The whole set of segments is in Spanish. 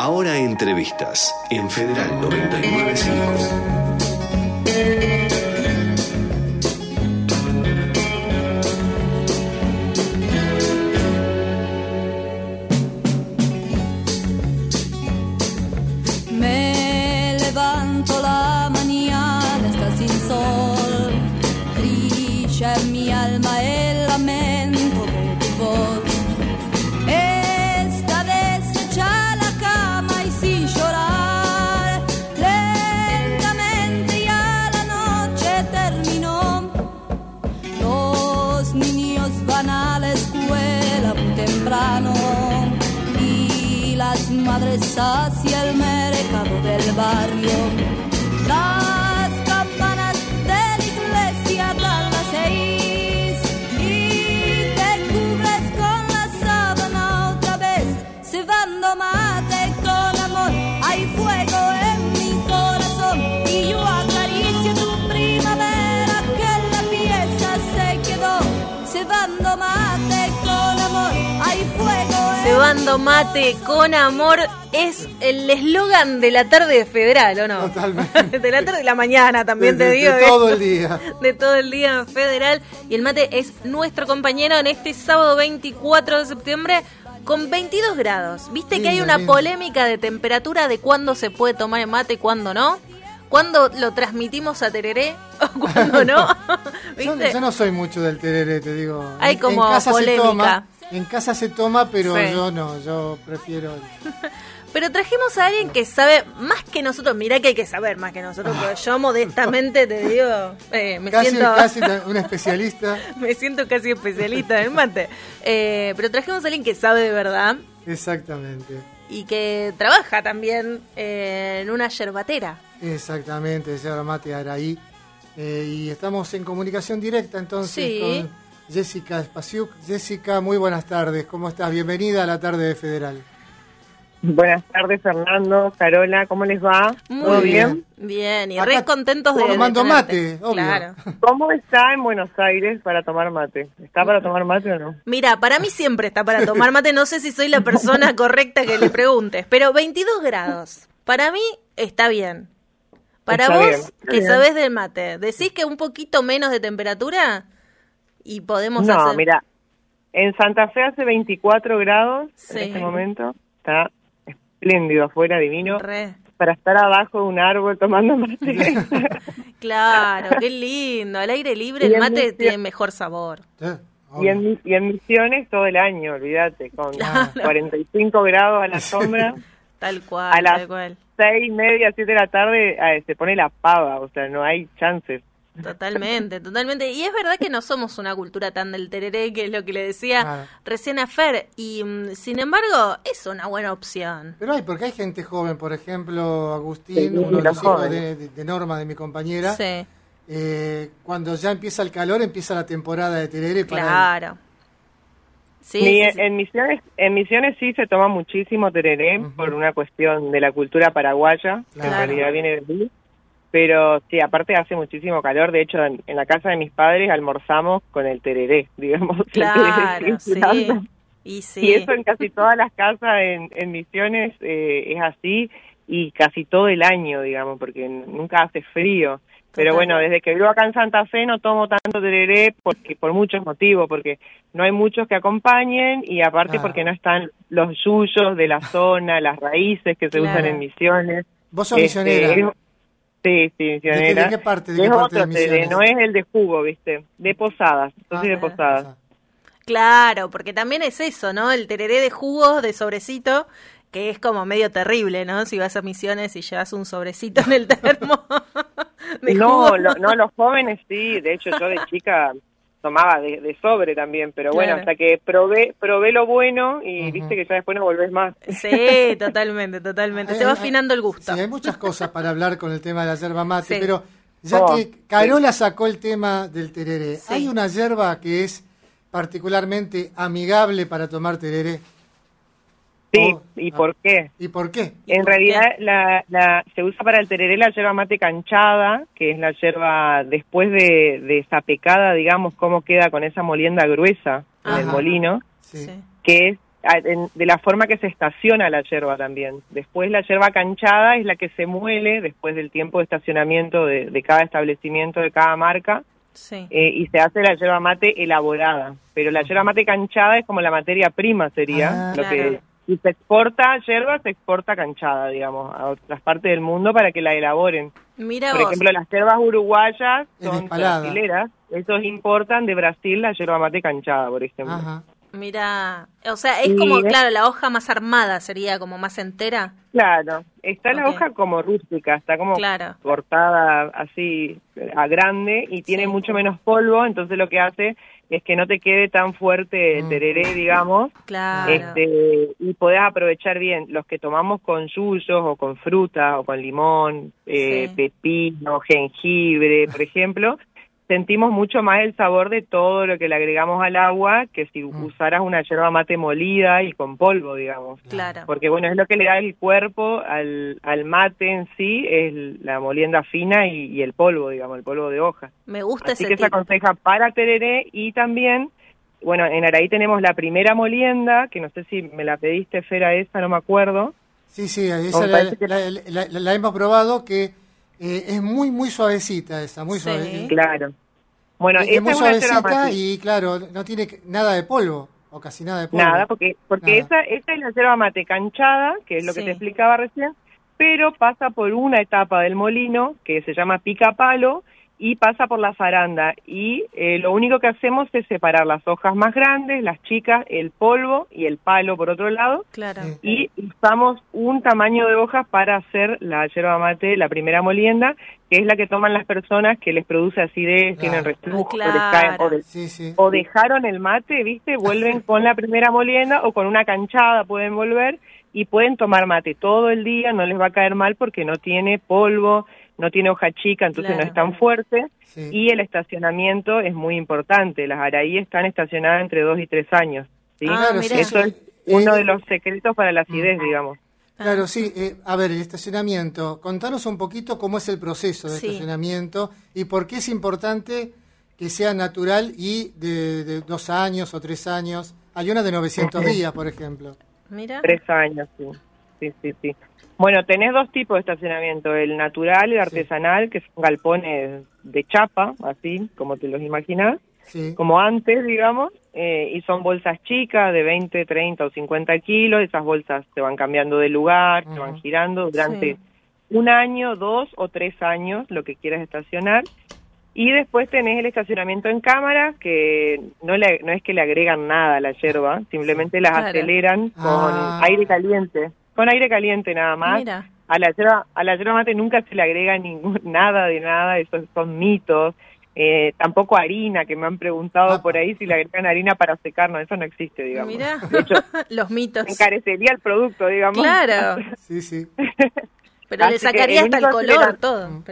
Ahora entrevistas en Federal 995. Cebando mate con amor es el eslogan de la tarde federal, ¿o no? Totalmente. De la tarde de la mañana también De- te digo. de que- todo el día. De todo el día federal. Y el mate es nuestro compañero en este sábado 24 de septiembre con 22 grados. ¿Viste que hay una polémica de temperatura de cuándo se puede tomar mate y cuándo no? ¿Cuándo lo transmitimos a Tereré o cuándo no? Yo, ¿Viste? yo no soy mucho del tereré, te digo. Hay como en casa polémica. Se toma, en casa se toma, pero Sí. yo no, yo prefiero... Pero trajimos a alguien que sabe más que nosotros. Mirá que hay que saber más que nosotros, pero yo modestamente te digo, eh, me Casi, siento... casi un especialista. Me siento casi especialista en mate. Eh, pero trajimos a alguien que sabe de verdad Exactamente. y que trabaja también eh, en una yerbatera. Exactamente, se llama Mate Araí. Y estamos en comunicación directa entonces Sí. con Jessica Spasiuk. Jessica, muy buenas tardes. ¿Cómo estás? Bienvenida a la tarde de Federal. Buenas tardes, Fernando, Carola, ¿cómo les va? Muy ¿Todo bien? Bien, y Acá re contentos de. tomando mate, obvio. Claro. ¿Cómo está en Buenos Aires para tomar mate? ¿Está para tomar mate o no? Mira, para mí siempre está para tomar mate. No sé si soy la persona correcta que le preguntes, pero 22 grados. Para mí está bien. Para Está vos, bien, que bien. sabés del mate, ¿decís que un poquito menos de temperatura? Y podemos No, hacer. mira, en Santa Fe hace 24 grados Sí. en este momento. Está espléndido afuera, divino. Re. Para estar abajo de un árbol tomando mate. Claro, qué lindo. Al aire libre Y el mate tiene mejor sabor. Y, en, y en Misiones todo el año, olvídate, con Claro. 45 grados a la sombra. Tal cual, A las tal cual. seis, media, siete de la tarde eh, se pone la pava, o sea, no hay chances. Totalmente, totalmente. Y es verdad que no somos una cultura tan del tereré, que es lo que le decía Claro. recién a Fer. Y mm, sin embargo, es una buena opción. Pero hay, porque hay gente joven, por ejemplo, Agustín, Sí, uno de los hijos de, de- de Norma, de mi compañera. Sí, eh, cuando ya empieza el calor, empieza la temporada de tereré para claro. Sí, Ni sí, sí. En, misiones, en Misiones sí se toma muchísimo tereré por una cuestión de la cultura paraguaya, que en Claro. realidad viene de allí. Pero sí, aparte hace muchísimo calor. De hecho, en, en la casa de mis padres almorzamos con el tereré, digamos. el Claro, tereré sí. Y sí. Y eso en casi todas las casas en, en Misiones eh, es así y casi todo el año, digamos, porque nunca hace frío. Pero bueno, desde que vivo acá en Santa Fe no tomo tanto tereré porque por muchos motivos, porque no hay muchos que acompañen y aparte Ah. porque no están los yuyos de la zona, las raíces que se Claro. usan en Misiones. Vos sos Este, misionera. Es- Sí, sí, misionera. de qué parte? ¿De es qué parte de otro Misiones? no es el de jugo, ¿viste? De posadas, Ah, de posadas. ah, Claro, porque también es eso, ¿no? El tereré de jugos, de sobrecito, que es como medio terrible, ¿no? Si vas a misiones y llevas un sobrecito en el termo. de No, jugo. lo- no, los jóvenes sí, de hecho yo de chica tomaba de, de sobre también, pero bueno, Claro. hasta que probé probé lo bueno y viste que ya después no volvés más. Sí, totalmente, totalmente. Se va afinando el gusto. Sí, hay muchas cosas para hablar con el tema de la yerba mate, Sí. pero ya Oh, que Carola sacó el tema del tereré, Sí. ¿hay una yerba que es particularmente amigable para tomar tereré? Sí, Oh, ¿y ah. por qué? ¿Y por qué? En por realidad la, la, se usa para el tereré la yerba mate canchada, que es la yerba después de, de sapecada, digamos, cómo queda con esa molienda gruesa en el molino, Sí. Que es de la forma que se estaciona la yerba también. Después la yerba canchada es la que se muele después del tiempo de estacionamiento de, de cada establecimiento, de cada marca, Sí. eh, y se hace la yerba mate elaborada. Pero la yerba mate canchada es como la materia prima sería, Ah. lo Claro. que si se exporta yerba, se exporta canchada, digamos, a otras partes del mundo para que la elaboren. Mira Por vos. ejemplo, las yerbas uruguayas son brasileras, esos importan de Brasil la yerba mate canchada, por ejemplo. Ajá. Mira, o sea, es Y como, claro, la hoja más armada sería como más entera. Claro, está la hoja como rústica, está como Claro. cortada así a grande y tiene Sí. mucho menos polvo, entonces lo que hace es que no te quede tan fuerte el Mm. tereré, digamos, Claro. este, y podés aprovechar bien los que tomamos con yuyos o con fruta o con limón, eh, Sí. pepino, jengibre, por ejemplo, sentimos mucho más el sabor de todo lo que le agregamos al agua que si Mm. usaras una yerba mate molida y con polvo, digamos. Claro. Porque bueno, es lo que le da el cuerpo al, al mate en sí, es la molienda fina y, y el polvo, digamos, el polvo de hoja. Me gusta Así ese que se aconseja para tereré y también, bueno, en Araí tenemos la primera molienda, que no sé si me la pediste, Fera, esa, no me acuerdo. Sí, sí, esa Me la, parece que- la- la- la- la hemos probado que eh, es muy, muy suavecita esa, muy Sí. suave. Claro. Bueno, es muy es una yerba suavecita y claro, no tiene nada de polvo, o casi nada de polvo. Nada, porque porque Nada. esa esa es la yerba mate canchada, que es lo que te explicaba recién, pero pasa por una etapa del molino que se llama pica palo y pasa por la zaranda y eh, lo único que hacemos es separar las hojas más grandes, las chicas, el polvo y el palo por otro lado Claro. Y usamos un tamaño de hojas para hacer la yerba mate, la primera molienda, que es la que toman las personas que les produce acidez, Claro. tienen reflujo, Ah, les caen, o, de- Sí, sí. o dejaron el mate, ¿viste? Vuelven con la primera molienda o con una canchada pueden volver y pueden tomar mate todo el día, no les va a caer mal porque no tiene polvo, no tiene hoja chica, entonces Claro. no es tan fuerte. Sí. Y el estacionamiento es muy importante. Las araí están estacionadas entre dos y tres años. ¿sí? Ah, Claro, mira. sí, Eso es Eh, uno eh, de los secretos para la acidez, digamos. Claro, sí. eh, a ver, el estacionamiento. Contanos un poquito cómo es el proceso de Sí. estacionamiento y por qué es importante que sea natural y de, de dos años o tres años. Hay una de 900 días, por ejemplo. Mira. Tres años, sí. Sí, sí, sí. Bueno, tenés dos tipos de estacionamiento, el natural y el artesanal, que son galpones de chapa, así como te los imaginas, Sí. como antes, digamos, eh, y son bolsas chicas de 20, 30 o 50 kilos, esas bolsas se van cambiando de lugar, se van girando durante Sí. un año, dos o tres años, lo que quieras estacionar. Y después tenés el estacionamiento en cámara, que no, le, no es que le agregan nada a la yerba, simplemente las Claro. aceleran con Ah. aire caliente, con aire caliente nada más. Mira. A la yerba, a la yerba mate nunca se le agrega ningún, nada de nada, esos son mitos. Eh, tampoco harina, que me han preguntado Ah. por ahí si le agregan harina para secar, no, eso no existe, digamos. De hecho, Los mitos. encarecería el producto, digamos. Claro. Sí, sí. Pero le Así sacaría hasta el color, todo. Mm.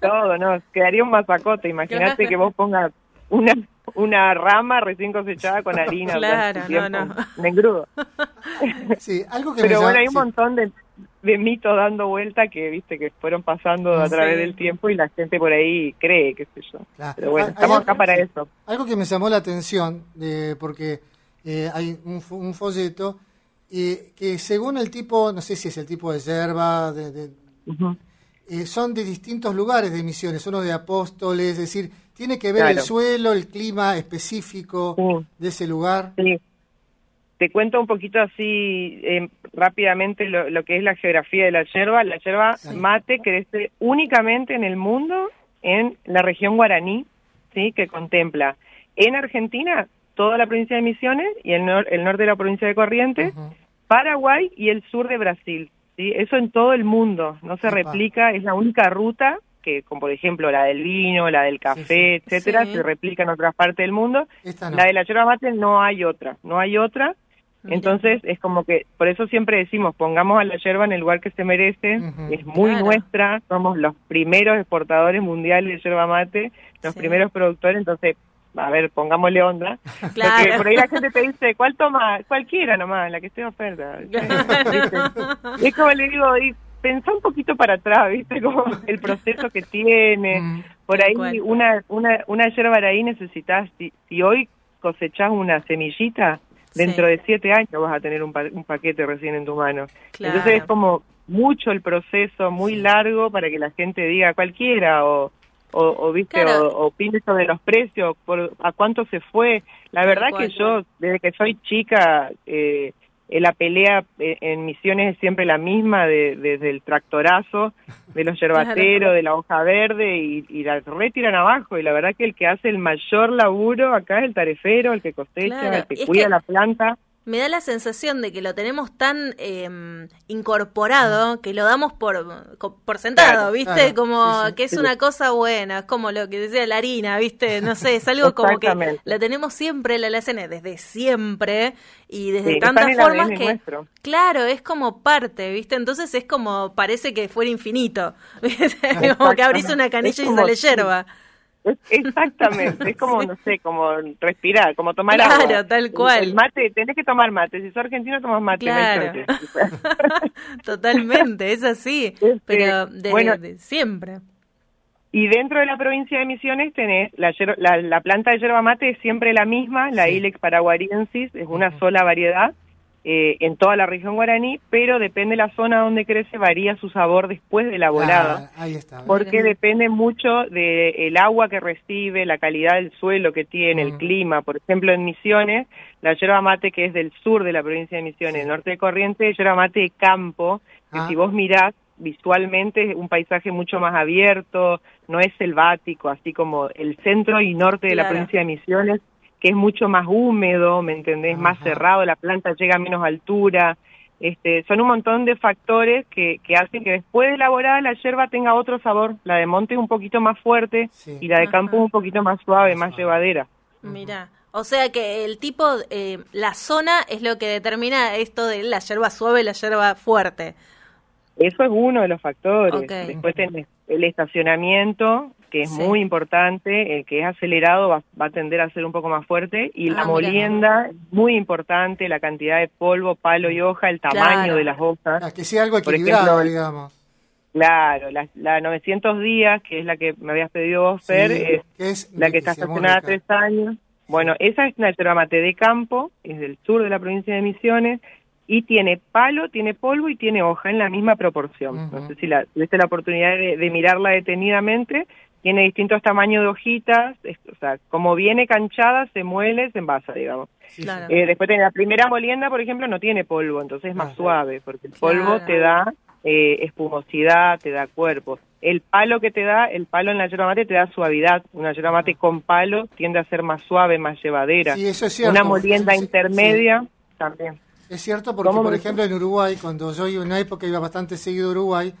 Todo, no, quedaría un mazacote. Imagínate que vos pongas una una rama recién cosechada con harina. Claro, no, no. Me engrudo. Sí, algo que me Pero llama- bueno, hay un sí. montón de, de mitos dando vuelta que, viste, que fueron pasando a Sí. través del tiempo y la gente por ahí cree, qué sé yo. Claro. Pero bueno, estamos acá algo- para sí. eso. Algo que me llamó la atención, eh, porque eh, hay un, un folleto eh, que según el tipo, no sé si es el tipo de yerba, de, de- eh, son de distintos lugares de emisiones, uno de Apóstoles, es decir, tiene que ver el suelo, el clima específico Sí. de ese lugar. Sí. Te cuento un poquito así eh, rápidamente lo, lo que es la geografía de la yerba. La yerba Sí. mate crece únicamente en el mundo en la región guaraní, sí, que contempla en Argentina toda la provincia de Misiones y el, nor- el norte de la provincia de Corrientes. Paraguay y el sur de Brasil. ¿sí? Eso en todo el mundo, no se Epa. replica, es la única ruta que, como por ejemplo la del vino, la del café, sí. etcétera, Sí. se replica en otras partes del mundo. No. La de la yerba mate no hay otra, no hay otra. Mira. Entonces es como que, por eso siempre decimos, pongamos a la yerba en el lugar que se merece, es muy Claro. nuestra, somos los primeros exportadores mundiales de yerba mate, los primeros productores, entonces, a ver, pongámosle onda. Claro. Porque por ahí la gente te dice, ¿cuál toma? Cualquiera nomás, la que esté oferta. Es como le digo, pensá un poquito para atrás, ¿viste? Como el proceso que tiene. Mm. Por ahí cual. una, una, una yerba araí necesitas, si, si hoy cosechás una semillita, dentro Sí. de siete años vas a tener un, pa- un paquete recién en tu mano. Claro. Entonces es como mucho el proceso, muy largo para que la gente diga cualquiera o, o, o, viste Claro. o, opine sobre los precios, por, a cuánto se fue. La verdad que yo, desde que soy chica, eh, la pelea eh, en Misiones es siempre la misma, de- desde el tractorazo, de los yerbateros, de la hoja verde, y, y la retiran abajo. Y la verdad que el que hace el mayor laburo acá es el tarefero, el que cosecha, Claro, el que cuida que- la planta. Me da la sensación de que lo tenemos tan eh, incorporado que lo damos por, por sentado, ¿viste? claro, como sí, sí. que es una cosa buena, es como lo que decía la harina, ¿viste? No sé, es algo como que la tenemos siempre, la alacena desde siempre y desde tantas formas que... nuestro. Claro, es como parte, ¿viste? Entonces es como, parece que fuera infinito, ¿viste? como que abrís una canilla y sale yerba. Exactamente, es como, no sé, como respirar, como tomar Claro, agua. tal cual. El, mate, tenés que tomar mate. Si sos argentino, tomas mate. Claro. Totalmente, es así, Este, pero de, bueno. de siempre. Y dentro de la provincia de Misiones tenés la, yer- la, la planta de yerba mate es siempre la misma, la Sí. Ilex paraguariensis, es una sola variedad eh, en toda la región guaraní, pero depende de la zona donde crece, varía su sabor después de la volada. Ah, ahí está. porque Mira. depende mucho del agua que recibe, la calidad del suelo que tiene, el Mm. clima. Por ejemplo, en Misiones, la yerba mate que es del sur de la provincia de Misiones, Sí. el norte de Corrientes, yerba mate de campo, que Ah. si vos mirás visualmente es un paisaje mucho más abierto, no es selvático, así como el centro y norte de la provincia de Misiones, que es mucho más húmedo, ¿me entendés? Más cerrado, la planta llega a menos altura. Este, son un montón de factores que, que hacen que después de elaborar la yerba tenga otro sabor. La de monte es un poquito más fuerte Sí. y la de Ajá. campo es un poquito más suave, Más más suave. llevadera. Mira, o sea que el tipo, eh, la zona es lo que determina esto de la yerba suave y la yerba fuerte. Eso es uno de los factores. Después tenés el estacionamiento, que es Sí. muy importante, el que es acelerado va, va a tender a ser un poco más fuerte, y Ah, la mira. molienda, muy importante, la cantidad de polvo, palo y hoja, el tamaño Claro. de las hojas. Ah, que sea algo Por equilibrado, ejemplo, digamos. Claro, la, la 900 días, que es la que me habías pedido vos, Fer, Sí, es la que está estacionada tres años. Bueno, esa es una yerba mate de campo, es del sur de la provincia de Misiones, y tiene palo, tiene polvo y tiene hoja en la misma proporción. Ujú. No sé si la, tuviste la oportunidad de, de mirarla detenidamente. Tiene distintos tamaños de hojitas, es- o sea, como viene canchada, se muele, se envasa, digamos. Sí, Claro. Eh, después tiene la primera molienda, por ejemplo, no tiene polvo, entonces es más Ah. suave, porque el polvo Claro. te da eh, espumosidad, te da cuerpo. El palo que te da, el palo en la yerba mate te da suavidad. Una yerba mate con palo tiende a ser más suave, más llevadera. Sí, eso es cierto. Una molienda Sí, sí, intermedia también. Es cierto porque, ¿Cómo por ejemplo, en Uruguay, cuando yo iba en una época iba bastante seguido a Uruguay,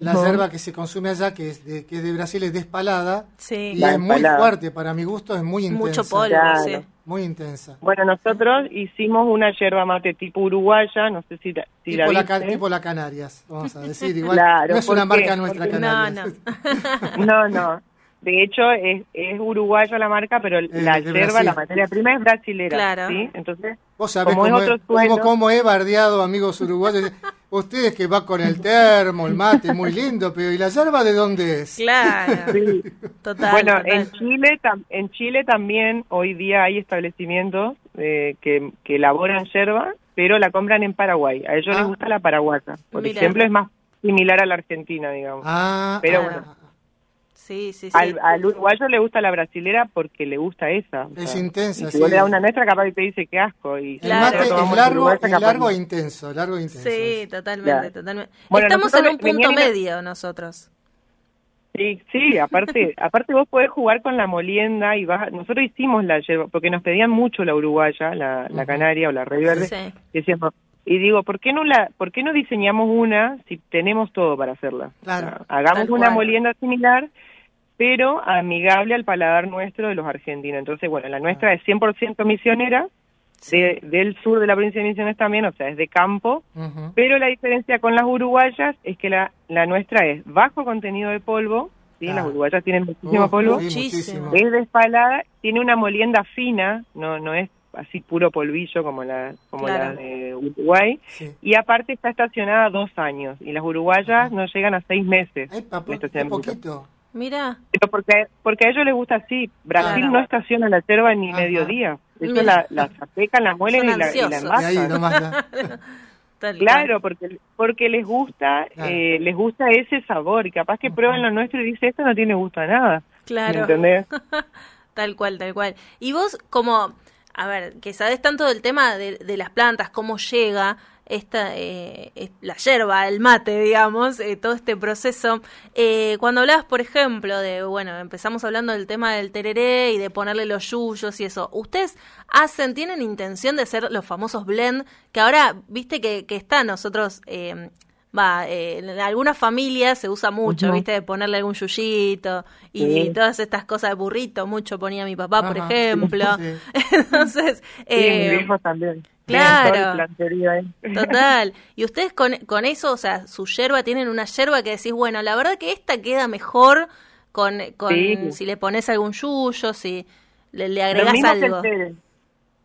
la Ujú. yerba que se consume allá, que es de, que es de Brasil, es despalada Sí, y La es muy fuerte. Para mi gusto es muy intensa. mucho polvo, Claro. sí. Muy intensa. Bueno, nosotros hicimos una yerba mate tipo uruguaya, no sé si la, si tipo, la, la tipo la Canarias, vamos a decir. Igual Claro, no es una marca nuestra Porque- No, Canarias. no. No, no. De hecho, es, es uruguaya la marca, pero la Eh, yerba, la materia prima es brasilera. Claro. ¿sí? Entonces, Vos sabés Como es cómo, otro he, cómo- suelo. cómo he bardeado amigos uruguayos. Ustedes que va con el termo, el mate, muy lindo, pero ¿y la yerba de dónde es? Claro, sí. total. bueno, total. en Chile, tam- en Chile también hoy día hay establecimientos eh, que, que elaboran yerba, pero la compran en Paraguay. A ellos Ah. les gusta la paraguaya. Por Mira. ejemplo, es más similar a la argentina, digamos. Ah, Pero ah, bueno. Sí, sí, sí. Al, al uruguayo le gusta la brasilera porque le gusta esa. o Es sea, intensa, y si sí. le das una nuestra, capaz que te dice que asco. Y El mate es largo, es largo e intenso, largo e intenso. Sí, totalmente, Claro. totalmente. Bueno, Estamos en un punto medio nosotros. Sí, sí, aparte, aparte vos podés jugar con la molienda y vas, nosotros hicimos la yerba, porque nos pedían mucho la uruguaya, la, la canaria o la rey verde, Sí. y decíamos, y digo, ¿por qué no la, por qué no diseñamos una si tenemos todo para hacerla? Claro. O sea, hagamos Tal una cual. molienda similar, pero amigable al paladar nuestro de los argentinos. Entonces, bueno, la nuestra es 100% misionera, de- del sur de la provincia de Misiones también, o sea, es de campo, pero la diferencia con las uruguayas es que la, la nuestra es bajo contenido de polvo, ¿sí? Ah. las uruguayas tienen muchísimo polvo, Muchísimo. es despalada, tiene una molienda fina, no no es así puro polvillo como la como Claro. la de Uruguay, Sí. y aparte está estacionada dos años, y las uruguayas no llegan a seis meses. Poquito. Mira. Pero porque, porque a ellos les gusta así. Brasil Claro. no estaciona la yerba ni Ajá. mediodía. Ellos la, la sapecan, la muelen y la, y la ansiosos. Y ahí envasan. Claro, porque porque les gusta Claro. eh, les gusta ese sabor y capaz que prueban lo nuestro y dice esto no tiene gusto a nada. Claro. ¿Entendés? Tal cual, tal cual. Y vos, como, a ver, que sabés tanto del tema de, de las plantas, cómo llega esta, eh, es- la yerba, el mate, digamos, eh, todo este proceso. Eh, cuando hablabas, por ejemplo, de, bueno, empezamos hablando del tema del tereré y de ponerle los yuyos y eso. ¿Ustedes hacen, tienen intención de hacer los famosos blend? Que ahora, viste que, que está nosotros... Eh, Va, eh, en algunas familias se usa mucho. ¿viste? De ponerle algún yuyito y Sí. todas estas cosas de burrito, mucho ponía mi papá, por ejemplo. Sí. Entonces, Sí, eh, mis hijos también. Claro. El ahí. total. Y ustedes con, con eso, o sea, su yerba, tienen una yerba que decís, bueno, la verdad que esta queda mejor con, con Sí. si le pones algún yuyo, si le, le Lo agregás mismo que algo. el tere.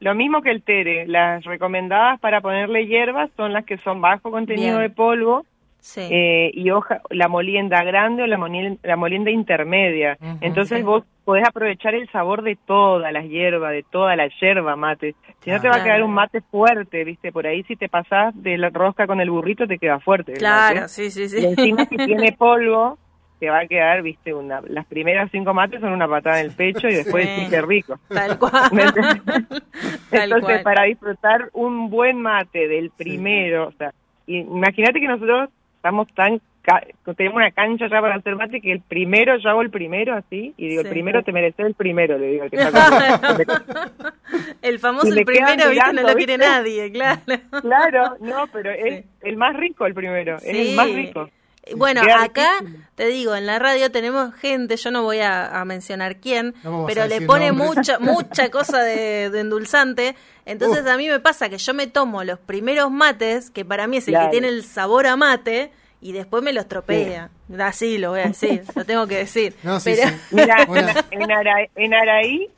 Lo mismo que el tere. Las recomendadas para ponerle hierbas son las que son bajo contenido Bien. de polvo Sí. eh, y hoja, la molienda grande o la molienda, la molienda intermedia. Entonces Sí. vos podés aprovechar el sabor de todas las hierbas, de toda la yerba mate. Si no te va a quedar un mate fuerte, ¿viste? Por ahí si te pasás de la rosca con el burrito te queda fuerte. claro, mate. sí, sí, Y sí. encima si tiene polvo, te va a quedar, ¿viste? Una, las primeras cinco mates son una patada en el pecho y después Sí. que rico. Tal cual. Entonces, cual. para disfrutar un buen mate del primero, o sea, y- imagínate que nosotros estamos tan, tenemos una cancha ya para hacer mate que el primero, yo hago el primero así, y digo, Sí. el primero te mereces el primero, le digo. que está el famoso el primero, ¿viste? No mirando, lo quiere ¿viste? nadie, claro. claro, no, pero es Sí. el más rico el primero, es el más rico. Bueno, acá te digo, en la radio tenemos gente, yo no voy a, a mencionar quién, No pero le pone nombres. mucha mucha cosa de, de endulzante. Entonces Uh. a mí me pasa que yo me tomo los primeros mates, que para mí es el Claro. que tiene el sabor a mate, y después me los tropea. Así lo voy a decir, lo tengo que decir. No, sí, pero, sí. Mira, en, Araí, en Araí,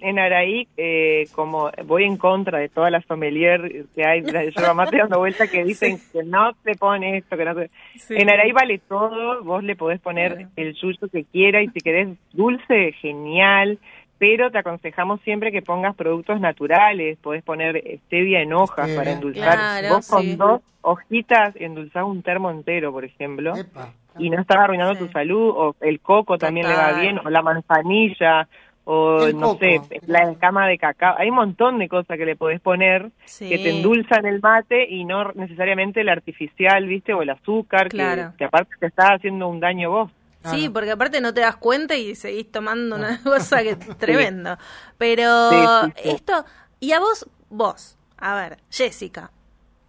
en Araí eh, como voy en contra de todas las sommelier que hay, de yerba mate dando vuelta que dicen que no se pone esto, que no se... Sí. En Araí vale todo, vos le podés poner el yuyo que quiera y si querés dulce, genial, pero te aconsejamos siempre que pongas productos naturales, podés poner stevia en hojas Stevia. para endulzar. Claro, vos con sí. dos hojitas endulzás un termo entero, por ejemplo Epa. y no estás arruinando Sí. tu salud, o el coco también le va bien, o la manzanilla, o El no coco. sé, la escama de cacao. Hay un montón de cosas que le podés poner Sí. que te endulzan el mate y no necesariamente el artificial, ¿viste? O el azúcar, que- que, aparte te está haciendo un daño vos. Sí, porque aparte no te das cuenta y seguís tomando una cosa que es tremendo. Pero Sí, sí, sí. esto, y a vos, vos, a ver, Jessica,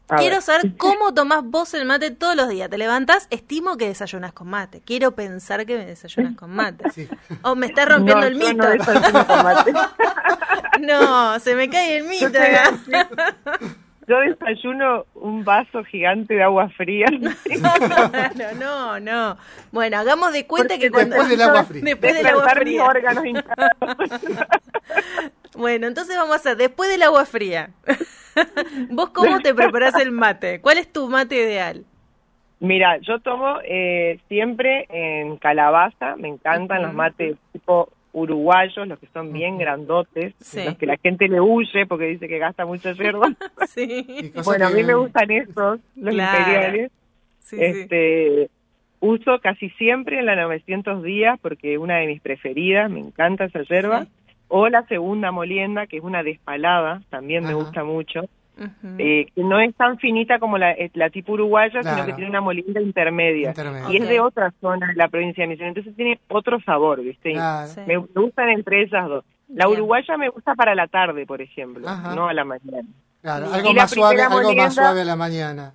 A quiero ver. saber cómo tomás vos el mate todos los días. Te levantás, estimo que desayunas con mate. Quiero pensar que me desayunas con mate. O me está rompiendo No, el mito. no desayuno con mate. No, se me cae el mito. Yo desayuno un vaso gigante de agua fría. no, no, no. Bueno, hagamos de cuenta que cuando... Después del agua fría. Después del agua Despertar mis fría. órganos. Bueno, entonces vamos a hacer, después del agua fría, ¿vos cómo te preparás el mate? ¿Cuál es tu mate ideal? Mira, yo tomo eh, siempre en calabaza, me encantan los mates tipo uruguayos, los que son bien grandotes, Sí. los que la gente le huye porque dice que gasta mucha yerba. Sí, bueno, a mí me gustan estos, los Claro. imperiales. sí, sí. este, Uso casi siempre en la 900 días porque es una de mis preferidas, me encanta esa yerba. Sí. O la segunda molienda, que es una despalada, también me gusta mucho. Eh, que no es tan finita como la, eh, la tipo uruguaya, sino que tiene una molienda intermedia. Intermedia. Y es de otra zona de la provincia de Misiones, entonces tiene otro sabor, ¿viste? Y Claro. Sí. Me, gustan entre esas dos. La Bien. uruguaya me gusta para la tarde, por ejemplo, Ajá. no a la mañana. Claro, Y algo la más suave, primera algo más molienda- suave a la mañana.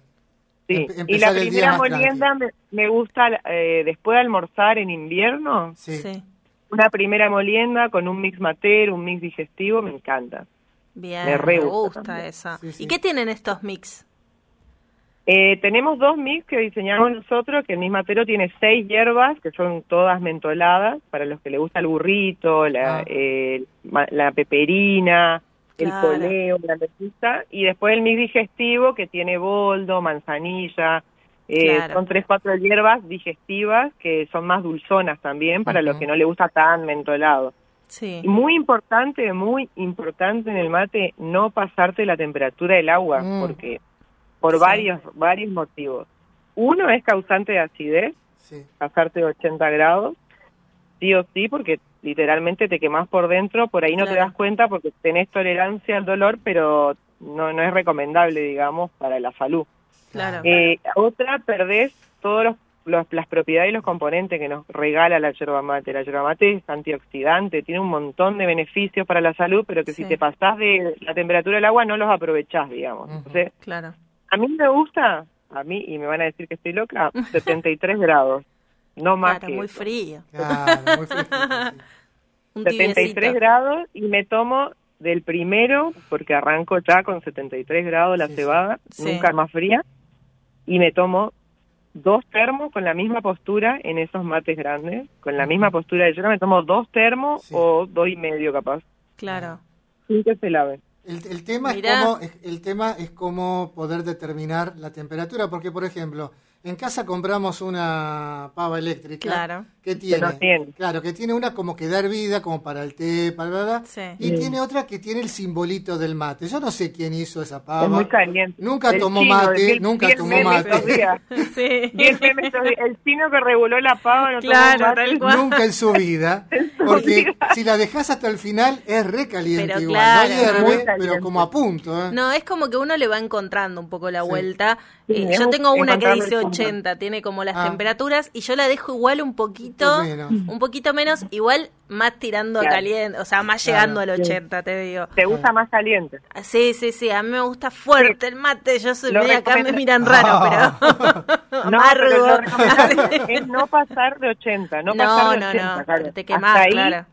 Sí. Y la primera molienda me, me gusta eh, después de almorzar en invierno, Sí. Sí. una primera molienda con un mix matero, un mix digestivo, me encanta. Bien, Me re gusta esa. Sí, sí. ¿Y qué tienen estos mix? Eh, tenemos dos mix que diseñamos nosotros, que el mix matero tiene seis hierbas, que son todas mentoladas, para los que le gusta el burrito, la, Ah. eh, la peperina, el Claro. poleo, la lechuza, y después el mix digestivo, que tiene boldo, manzanilla, Eh, Claro. Son tres, cuatro hierbas digestivas que son más dulzonas también para los que no le gusta tan mentolado. Sí. Muy importante, muy importante en el mate, no pasarte la temperatura del agua, Mm. porque por Sí. varios, varios motivos. Uno es causante de acidez, Sí. pasarte de 80 grados, sí o sí, porque literalmente te quemás por dentro, por ahí no te das cuenta porque tenés tolerancia al dolor, pero no, no es recomendable, digamos, para la salud. Claro. Eh, otra, perdés todas las propiedades y los componentes que nos regala la yerba mate. La yerba mate es antioxidante, tiene un montón de beneficios para la salud, pero que Sí. si te pasás de la temperatura del agua no los aprovechás, digamos. Entonces, Claro. a mí me gusta, a mí, y me van a decir que estoy loca, 73 grados, no más Claro, que muy frío. Claro, muy sí. Un 73 tibiecito. grados y me tomo del primero, porque arranco ya con 73 grados la Sí, cebada, Sí. nunca más fría, y me tomo dos termos con la misma postura en esos mates grandes, con la misma postura de yerba, me tomo dos termos Sí. o dos y medio capaz, Claro. sin que se laven. El, el tema Mirá. es cómo, es- el tema es cómo poder determinar la temperatura, porque por ejemplo, en casa compramos una pava eléctrica Claro. que tiene, no tiene. claro, que tiene una como que da hervida, como para el té, para bla, Sí. y Sí. tiene otra que tiene el simbolito del mate. Yo no sé quién hizo esa pava. es muy caliente. Nunca El tomó chino, mate, el- nunca el tomó mate. Sí. El chino que reguló la pava no Claro, tomó mate. tal cual. Nunca en su vida, porque si la dejas hasta el final es re caliente Pero igual, claro, no hierve, caliente. pero como a punto. ¿eh? No, es como que uno le va encontrando un poco la Sí. vuelta. Sí, Eh, yo tengo una que dice. 80, tiene como las Ah. temperaturas y yo la dejo igual un poquito, Un poquito menos. un poquito menos, igual más tirando a Claro. caliente, o sea, más Claro. llegando al 80, te digo. Te gusta más caliente. Sí, sí, sí, a mí me gusta fuerte el mate, yo soy media acá, me miran raro, pero No, amargo. pero lo recomendable es no pasar de 80, no, No, pasar de no, 80, no, claro. te quemás, Hasta ahí, claro.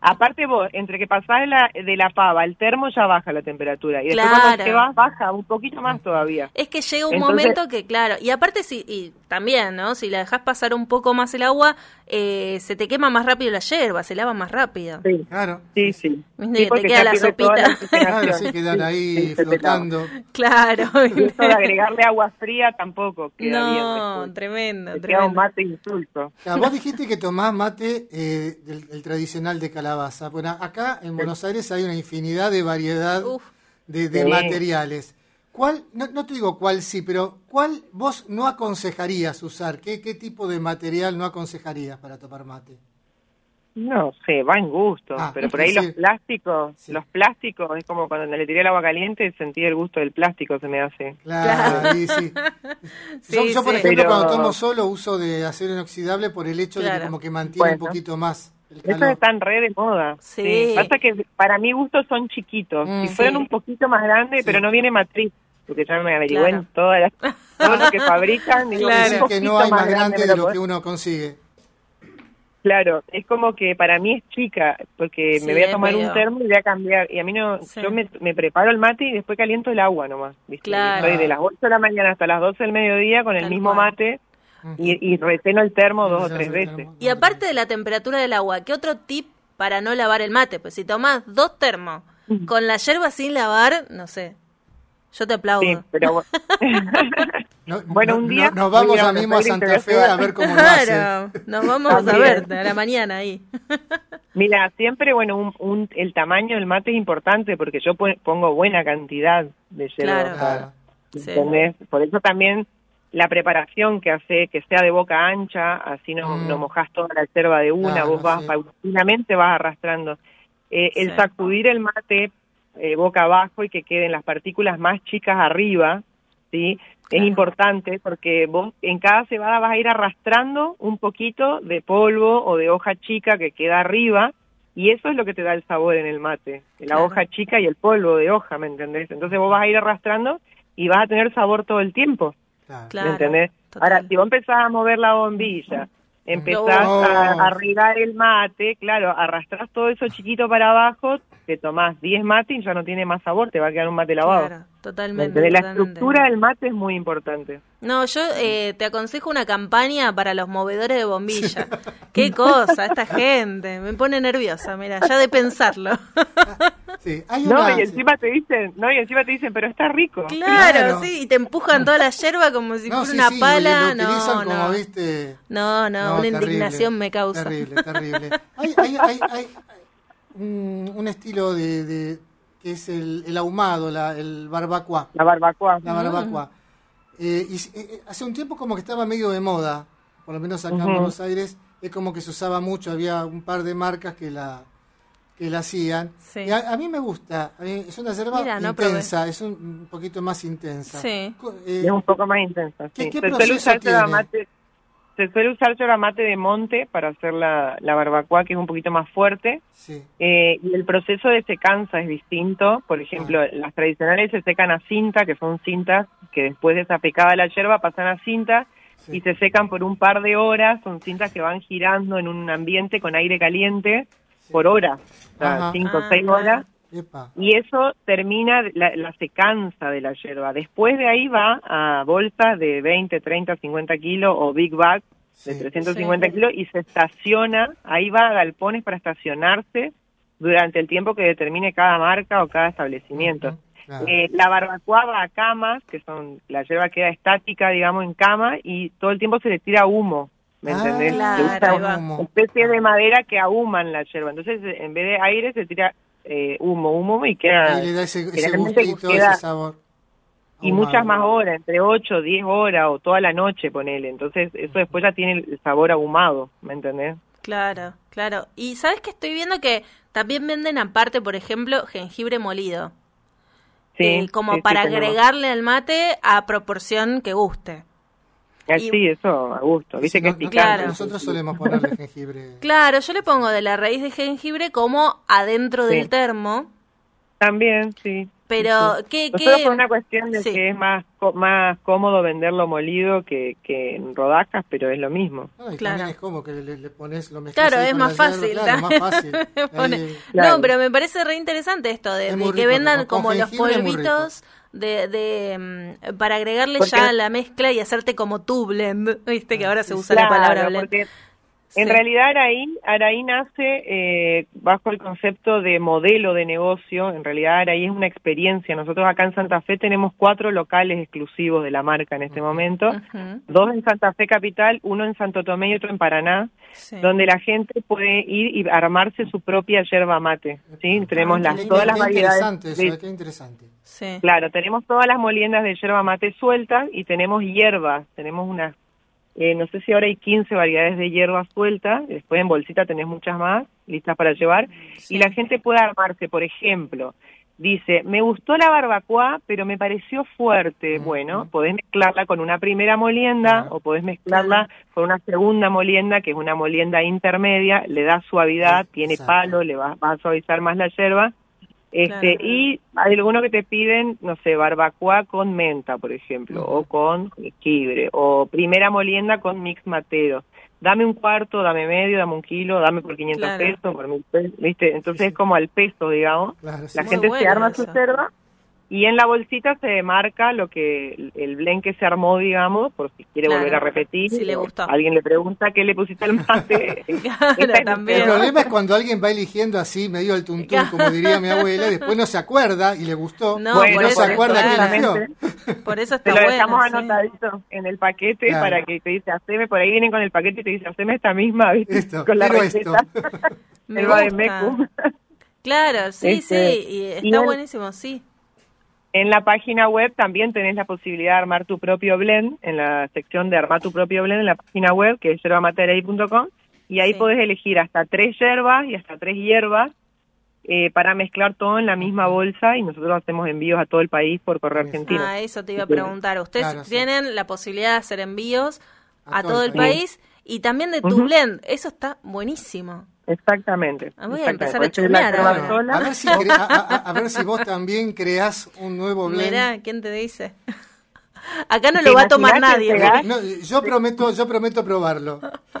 Aparte vos, entre que pasás de la, de la pava al termo ya baja la temperatura. Y después Claro. cuando te vas, baja un poquito más todavía. Es que llega un Entonces- momento que, claro, y aparte si, y también, ¿no? Si la dejas pasar un poco más el agua, eh, se te quema más rápido la yerba, se lava más rápido. Sí, Claro. sí, sí. Viste Sí, te queda la sopita. Claro, sí, quedan ahí Sí, flotando. Claro. Y eso de agregarle agua fría tampoco queda bien. no, después. tremendo, Te queda un mate insulto. Claro, vos dijiste que tomás mate eh, del, del tradicional de calabaza. Bueno, acá en Buenos Aires hay una infinidad de variedad Uf. de, de Sí. materiales. ¿Cuál, no, no te digo cuál sí, pero cuál vos no aconsejarías usar? ¿Qué, qué tipo de material no aconsejarías para tomar mate? No sé, va en gusto, Ah, pero por ahí sí. los plásticos, Sí. los plásticos, es como cuando le tiré el agua caliente, sentí el gusto del plástico, se me hace. Claro, sí. yo, Sí, yo, por sí. ejemplo, Pero- cuando tomo solo uso de acero inoxidable por el hecho de que como que mantiene un poquito más Eso calor. está en red de moda. Sí. Pasa que para mi gusto son chiquitos. Mm, si fueran sí. un poquito más grandes, Sí. pero no viene matriz, porque ya me averigüé Claro. en todas las, todo lo que fabrican. digo, Claro. que no hay más grande de lo que uno consigue. Claro, es como que para mí es chica, porque Sí, me voy a tomar medio- un termo y voy a cambiar. Y a mí no, Sí. yo me, me preparo el mate y después caliento el agua nomás. ¿viste? Claro. Estoy de las 8 de la mañana hasta las 12 del mediodía con el Tal mismo cual. mate y, y reteno el termo dos o tres veces. Y aparte de la temperatura del agua, ¿qué otro tip para no lavar el mate? Pues si tomás dos termos con la yerba sin lavar, no sé. Yo te aplaudo. Sí, pero bueno. No- Bueno, no- un día no- nos vamos a mismo a Santa Fe a ver cómo lo hacen. Claro, nos vamos a ver a la mañana ahí. Mira, siempre, bueno, un, un- el tamaño del mate es importante porque yo pon- pongo buena cantidad de yerba. Claro. Sí. ¿entendés? Por eso también la preparación que hace que sea de boca ancha, así no, Mm. no mojás toda la yerba de una, Claro, vos vas sí. paulatinamente vas arrastrando. Eh, Sí. El sacudir el mate eh, boca abajo y que queden las partículas más chicas arriba, ¿sí? Claro. Es importante porque vos en cada cebada vas a ir arrastrando un poquito de polvo o de hoja chica que queda arriba y eso es lo que te da el sabor en el mate, la Claro. hoja chica y el polvo de hoja, ¿me entendés? Entonces vos vas a ir arrastrando y vas a tener sabor todo el tiempo, Claro. Claro, ¿me entendés? total. Ahora, si vos empezás a mover la bombilla, empezás No. a, a regar el mate, claro, arrastrás todo eso chiquito para abajo, te tomás 10 mates y ya no tiene más sabor, te va a quedar un mate lavado. Claro, ¿Me totalmente. entendés? La totalmente. estructura del mate es muy importante. No, yo eh, te aconsejo una campaña para los movedores de bombilla. Qué cosa, esta gente. Me pone nerviosa, mira, ya de pensarlo. Sí, hay No, una- y encima te dicen, no, y encima te dicen, pero está rico. Claro, Claro. sí, y te empujan toda la yerba como si No, fuera sí, una sí, pala. lo No, como, no. viste... no, no, una terrible, indignación me causa. Terrible, terrible. Hay, hay, hay, hay un, un estilo de, de- que es el, el ahumado, la, el barbacoa. La barbacoa. La barbacoa. Eh, y s- eh, hace un tiempo como que estaba medio de moda, por lo menos acá en Ujú. Buenos Aires, es como que se usaba mucho, había un par de marcas que la que la hacían. Sí. Y a, a mí me gusta, a mí es una yerba Mira, no intensa, es un, un poquito más intensa. Sí. Eh, Es un poco más intensa. ¿Qué- sí. proceso tiene? mate, se suele usar yerba mate de monte para hacer la, la barbacoa, que es un poquito más fuerte. sí. Eh, y el proceso de secanza es distinto. Por ejemplo, Ah. las tradicionales se secan a cinta, que son cintas que después de esa pecada la yerba pasan a cinta Sí. y se secan por un par de horas. Son cintas que van girando en un ambiente con aire caliente por hora, o sea, cinco o Ah, seis horas. Epa. Y eso termina la, la secanza de la yerba. Después de ahí va a bolsas de 20, 30, 50 kilos o big bag de Sí. 350 Sí. kilos y se estaciona, ahí va a galpones para estacionarse durante el tiempo que determine cada marca o cada establecimiento. Claro. Eh, la barbacoa va a camas, que son, la yerba queda estática, digamos, en cama y todo el tiempo se le tira humo, ¿me Ah, entendés? Claro, Se usa ahí va. humo. especie de madera que ahuman la yerba. Entonces, en vez de aire, se tira eh, humo, humo y queda... Y le da ese, gustito, queda- ese sabor. y muchas más horas, entre 8, 10 horas o toda la noche, ponele. Entonces, eso después ya tiene el sabor ahumado, ¿me entendés? Claro, claro. Y sabes que estoy viendo que también venden aparte, por ejemplo, jengibre molido. Eh, como sí, sí, para agregarle al mate a proporción que guste. Ah, y- Sí, eso a gusto. Viste Sí, que no- es picante. Claro. Nosotros solemos ponerle jengibre. Claro, yo le pongo de la raíz de jengibre como adentro Sí. del termo, También, sí. Pero ¿qué, Nosotros qué? por una cuestión de Sí. que es más co- más cómodo venderlo molido que, que en rodajas, pero es lo mismo. No, y Claro. es como que le, le pones lo Claro, es más la fácil. claro, más fácil. Pone- Ahí- Claro. No, pero me parece re interesante esto de, Es de que rico, vendan como los polvitos de, de mm, para agregarle Porque- ya la mezcla y hacerte como tu blend, viste que ahora se sí, usa la Claro, palabra blend. porque Sí. En realidad Araí, Araí nace eh, bajo el concepto de modelo de negocio. En realidad Araí es una experiencia. Nosotros acá en Santa Fe tenemos cuatro locales exclusivos de la marca en este momento. Dos en Santa Fe Capital, uno en Santo Tomé y otro en Paraná, sí. donde la gente puede ir y armarse su propia yerba mate. ¿sí? Tenemos Ah, las, qué- todas qué las interesante variedades. eso, de- qué interesante. Sí. Claro, tenemos todas las moliendas de yerba mate sueltas y tenemos hierbas. Tenemos unas, eh, no sé si ahora hay 15 variedades de hierbas sueltas. Después en bolsita tenés muchas más listas para llevar. Sí. Y la gente puede armarse, por ejemplo, dice, me gustó la barbacoa, pero me pareció fuerte. Bueno, podés mezclarla con una primera molienda Claro. o podés mezclarla con una segunda molienda, que es una molienda intermedia, le da suavidad, tiene palo, le va, va a suavizar más la yerba. Este, Claro. Y hay algunos que te piden, no sé, barbacoa con menta, por ejemplo, o con jengibre, o primera molienda con mix matero. Dame un cuarto, dame medio, dame un kilo, dame por 500 Claro. pesos, por mil pesos, ¿viste? Entonces Sí, sí. es como al peso, digamos. Claro, sí. La Muy gente se arma su eso. Y en la bolsita se marca lo que el blend que se armó, digamos, por si quiere Claro, volver a repetir. si le gustó. Alguien le pregunta qué le pusiste al mate. Claro, también. El problema es cuando alguien va eligiendo así, medio al tuntún, como diría mi abuela, y después no se acuerda y le gustó, No, y Bueno, por no eso, se acuerda claro. quién eligió. Por eso Te está lo bueno. dejamos sí. anotadito en el paquete Claro. para que te dice, haceme, por ahí vienen con el paquete y te dice, haceme esta misma, ¿viste? Esto, con la receta. Me el. Claro, sí, Este, sí, y y está en- buenísimo, sí. En la página web también tenés la posibilidad de armar tu propio blend, en la sección de armar tu propio blend en la página web, que es yerbamaterei.com, y ahí Sí. podés elegir hasta tres hierbas y hasta tres hierbas eh, para mezclar todo en la misma bolsa y nosotros hacemos envíos a todo el país por correo argentino. Ah, eso te iba a preguntar. Ustedes Claro, sí. tienen la posibilidad de hacer envíos A a, todo todo el país. país y también de tu blend. Eso está buenísimo. Exactamente. Ah, voy a empezar a sola. A ver, si cre- a, a- a ver si vos también creás un nuevo blend. Mirá, ¿quién te dice? Acá no lo va a tomar nadie. No, yo prometo, yo prometo probarlo.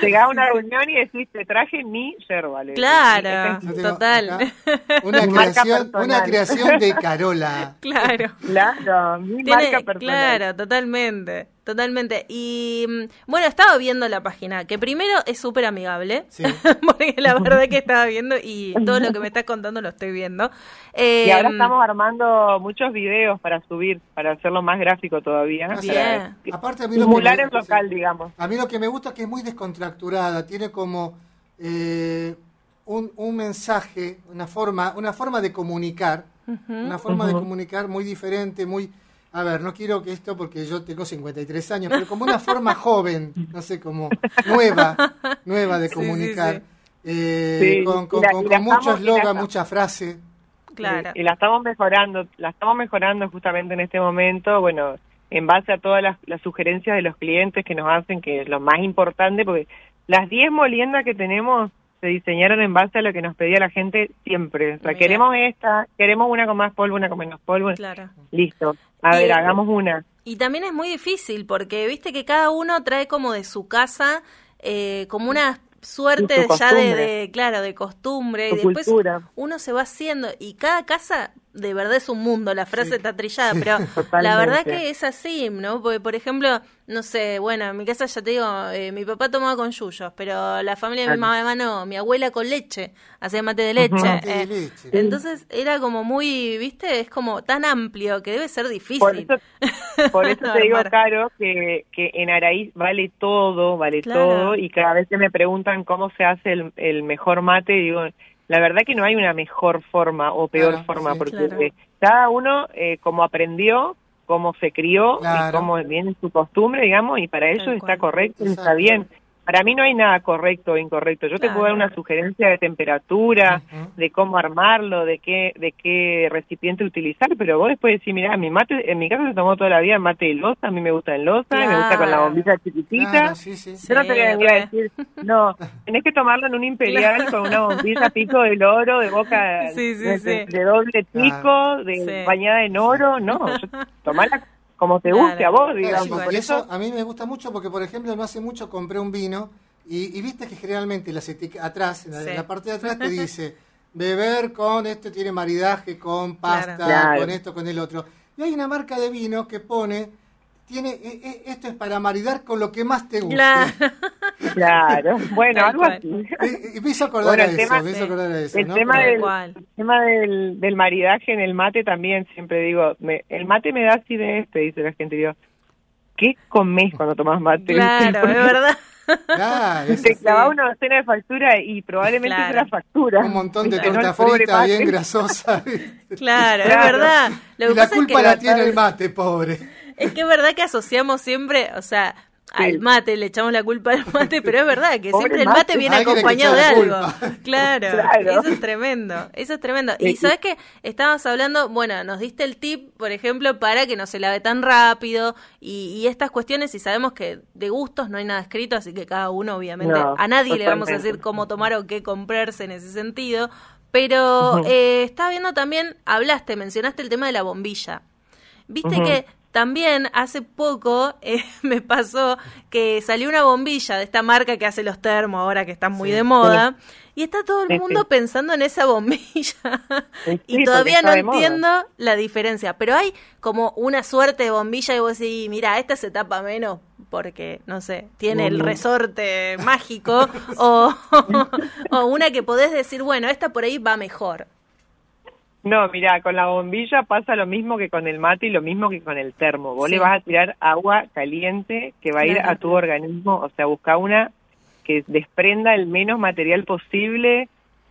Llegás a una reunión y decís, te traje mi yerba. Claro. Total. Una creación, una creación de Carola. Claro. Claro, mi Tiene- marca personal. claro, totalmente. Totalmente. Y mm, bueno, estaba viendo la página, que primero es súper amigable, Sí. porque la verdad que estaba viendo y todo lo que me estás contando lo estoy viendo. Eh, Y ahora estamos armando muchos videos para subir, para hacerlo más gráfico todavía. Así para Bien. Aparte, a mí lo que Simular me- el local, sí. digamos. A mí lo que me gusta es que es muy descontracturada, tiene como eh, un, un mensaje, una forma, una forma de comunicar, una forma de comunicar muy diferente, muy... A ver, no quiero que esto, porque yo tengo 53 años, pero como una forma joven, no sé, como nueva, nueva de Sí, sí, comunicar, sí. eh, Sí, con, con- y la- con- y con mucho y eslogan, mucha frase. Claro. Y la estamos mejorando, la estamos mejorando justamente en este momento, bueno, en base a todas las, las sugerencias de los clientes que nos hacen, que es lo más importante, porque las 10 moliendas que tenemos se diseñaron en base a lo que nos pedía la gente siempre. O sea, Mira. queremos esta, queremos una con más polvo, una con menos polvo. Claro. Listo. A Y- ver, hagamos una. Y también es muy difícil porque viste que cada uno trae como de su casa eh, como una suerte ya de, de, claro, de costumbre Su y después cultura. uno se va haciendo y cada casa de verdad es un mundo, la frase está trillada, pero la verdad que es así, ¿no? Porque por ejemplo, no sé, bueno, en mi casa ya te digo, eh, mi papá tomaba con yuyos, pero la familia de mi mamá no, mi abuela con leche, hacía mate de leche. Mate de eh, leche. Entonces era como muy, viste, es como tan amplio que debe ser difícil. Por eso, por eso te digo. Caro, que, que en Araí vale todo, vale Claro. todo, y cada vez que me preguntan cómo se hace el, el mejor mate, digo, la verdad que no hay una mejor forma o peor Claro, forma, sí. porque Claro. cada uno, eh, como aprendió, cómo se crió, Claro. y cómo viene su costumbre, digamos, y para ellos está correcto, y está bien. Para mí no hay nada correcto o incorrecto. Yo te puedo dar una sugerencia de temperatura, de cómo armarlo, de qué de qué recipiente utilizar, pero vos después decís, mira, mi mate, en mi casa se tomó toda la vida mate de loza, a mí me gusta en loza, y me gusta con la bombilla chiquitita. Claro, sí, sí. Yo no te voy a decir, no, tenés que tomarlo en un imperial con una bombilla pico del oro, de boca de, de doble pico, de Sí. bañada en oro, no, yo, tomala como te Claro. guste a vos, digamos. sí, por y eso, eso a mí me gusta mucho porque, por ejemplo, no hace mucho compré un vino y, y viste que generalmente las atrás, en la, Sí. en la parte de atrás te dice beber con esto tiene maridaje con pasta, Claro. con esto, con el otro. Y hay una marca de vino que pone tiene e- e- esto es para maridar con lo que más te guste. Claro. claro, bueno, algo así. Y, y me hizo acordar Bueno, a el eso, tema- me hizo sí. acordar a eso, El ¿no? tema, Pero- del, el tema del, del maridaje en el mate también, siempre digo, me- el mate me da acidez, te dice la gente, digo, ¿qué comes cuando tomas mate? Claro, es verdad. Claro, Te sí. clavaba una docena de factura y probablemente Claro. es una factura. un montón de ¿no? torta pobre frita bien grasosa. Claro, es verdad. Lo que y la pasa culpa es que, la tiene el mate, pobre. Es que es verdad que asociamos siempre, o sea, al mate le echamos la culpa al mate, pero es verdad que siempre el mate mate. viene acompañado de algo. Claro, Claro. eso es tremendo, eso es tremendo. Y sabes que estábamos hablando, bueno, nos diste el tip, por ejemplo, para que no se lave tan rápido y, y estas cuestiones, y sabemos que de gustos no hay nada escrito, así que cada uno, obviamente, No, a nadie le vamos a decir cómo tomar o qué comprarse en ese sentido. Pero eh, estaba viendo también, hablaste, mencionaste el tema de la bombilla. Viste que también hace poco eh, me pasó que salió una bombilla de esta marca que hace los termos ahora que están muy de moda y está todo el mundo sí. pensando en esa bombilla. Y todavía no moda. entiendo la diferencia pero hay como una suerte de bombilla y vos decís mira esta se tapa menos porque no sé tiene el resorte mágico o, o una que podés decir bueno esta por ahí va mejor No, mira, con la bombilla pasa lo mismo que con el mate y lo mismo que con el termo. Vos Sí. le vas a tirar agua caliente que va a ir a tu organismo, o sea, busca una que desprenda el menos material posible,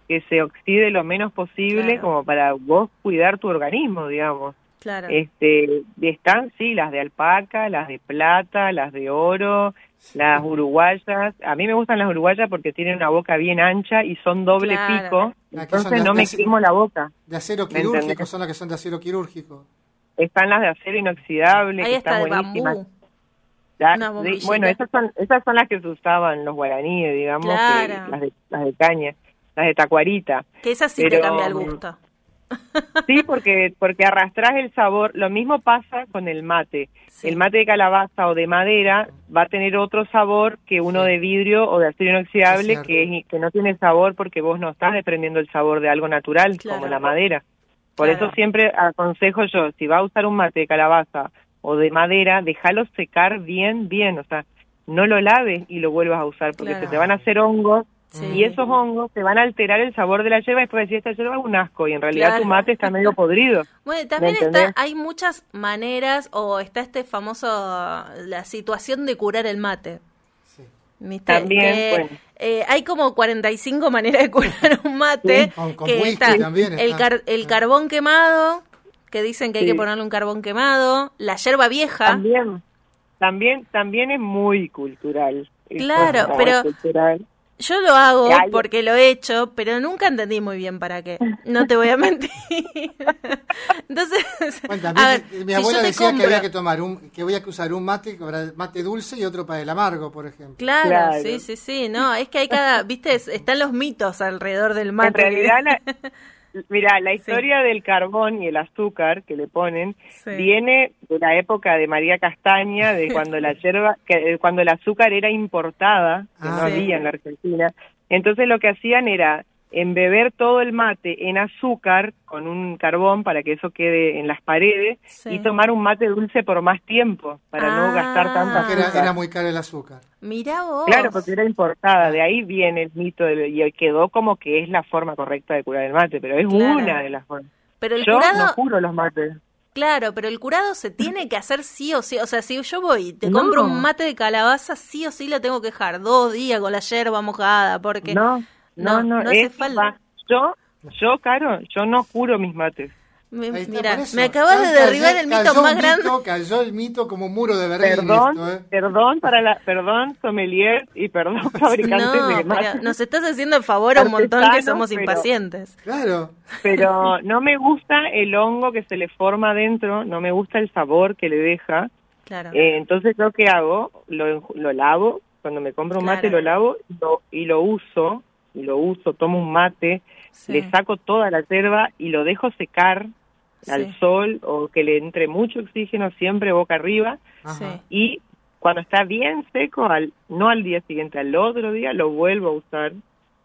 que se oxide lo menos posible, Claro. como para vos cuidar tu organismo, digamos. Claro Este, están, sí, las de alpaca, las de plata, las de oro, las uruguayas. A mí me gustan las uruguayas porque tienen una boca bien ancha y son doble Claro. pico, entonces las no me ac- quemo la boca. De acero quirúrgico, son las que son de acero quirúrgico. Están las de acero inoxidable, ahí que está están buenísimas. bambú La- de- bueno, esas son, esas son las que se usaban los guaraníes, digamos, que las, de, las de caña, las de tacuarita. que esa sí te Pero- cambia el gusto Sí, porque porque arrastras el sabor. Lo mismo pasa con el mate. Sí. El mate de calabaza o de madera va a tener otro sabor que uno Sí. de vidrio o de acero inoxidable Es que, es- que no tiene sabor porque vos no estás desprendiendo el sabor de algo natural Claro. como la madera. Por Claro. eso siempre aconsejo yo, si va a usar un mate de calabaza o de madera, déjalo secar bien, bien, o sea, no lo laves y lo vuelvas a usar porque Claro. se te van a hacer hongos Sí. y esos hongos te van a alterar el sabor de la yerba y después decir esta yerba es un asco y en realidad Claro. tu mate está medio podrido. Bueno, también ¿Me está, hay muchas maneras, o está este famoso, la situación de curar el mate. Sí. ¿Viste? También, Que, bueno. eh, hay como 45 maneras de curar un mate. Sí, con- con que whisky está también el, car- el carbón quemado, que dicen que hay que ponerle un carbón quemado. La yerba vieja. También, también, también es muy cultural. Claro, es pero- cultural. Yo lo hago porque lo he hecho, pero nunca entendí muy bien para qué. No te voy a mentir. Entonces, Bueno, a ver, mi si abuela yo te decía compro- que había que tomar un, que había que usar un mate mate dulce y otro para el amargo, por ejemplo. Claro, Claro. sí, sí, sí, no, es que hay cada, viste, Es- están los mitos alrededor del mate. En realidad, la, mira, la historia del carbón y el azúcar que le ponen Sí. viene de la época de María Castaña, de cuando la yerba, que, eh, cuando el azúcar era importada, que Ah. no Sí. había en la Argentina. Entonces lo que hacían era embeber todo el mate en azúcar con un carbón para que eso quede en las paredes Sí. y tomar un mate dulce por más tiempo para Ah. no gastar tanta era, azúcar. era muy caro el azúcar. Mirá vos. Claro, porque era importada, de ahí viene el mito y quedó como que es la forma correcta de curar el mate, pero es Claro. una de las formas. Pero el Yo curado, no curo los mates. claro, pero el curado se tiene que hacer sí o sí. O sea, si yo voy y te No. compro un mate de calabaza, sí o sí lo tengo que dejar dos días con la yerba mojada, porque No, no, no, no, no hace es- falta. Yo, yo, Caro, yo no curo mis mates. Me- mira, me acabas de Cayó- derribar el mito cayó más grande. mito, cayó el mito como muro de Berlín. Perdón, esto, ¿eh? perdón para la, perdón sommelier y perdón fabricantes No, de mates. nos estás haciendo el favor a un montón que somos pero- impacientes. Claro. Pero no me gusta el hongo que se le forma adentro, no me gusta el sabor que le deja. Claro. Eh, entonces, ¿lo que hago? Lo, lo lavo, cuando me compro un mate lo lavo y lo, y lo uso, lo uso, tomo un mate, Sí. le saco toda la yerba y lo dejo secar Sí. al sol o que le entre mucho oxígeno siempre boca arriba Ajá. Y cuando está bien seco, al, no al día siguiente, al otro día lo vuelvo a usar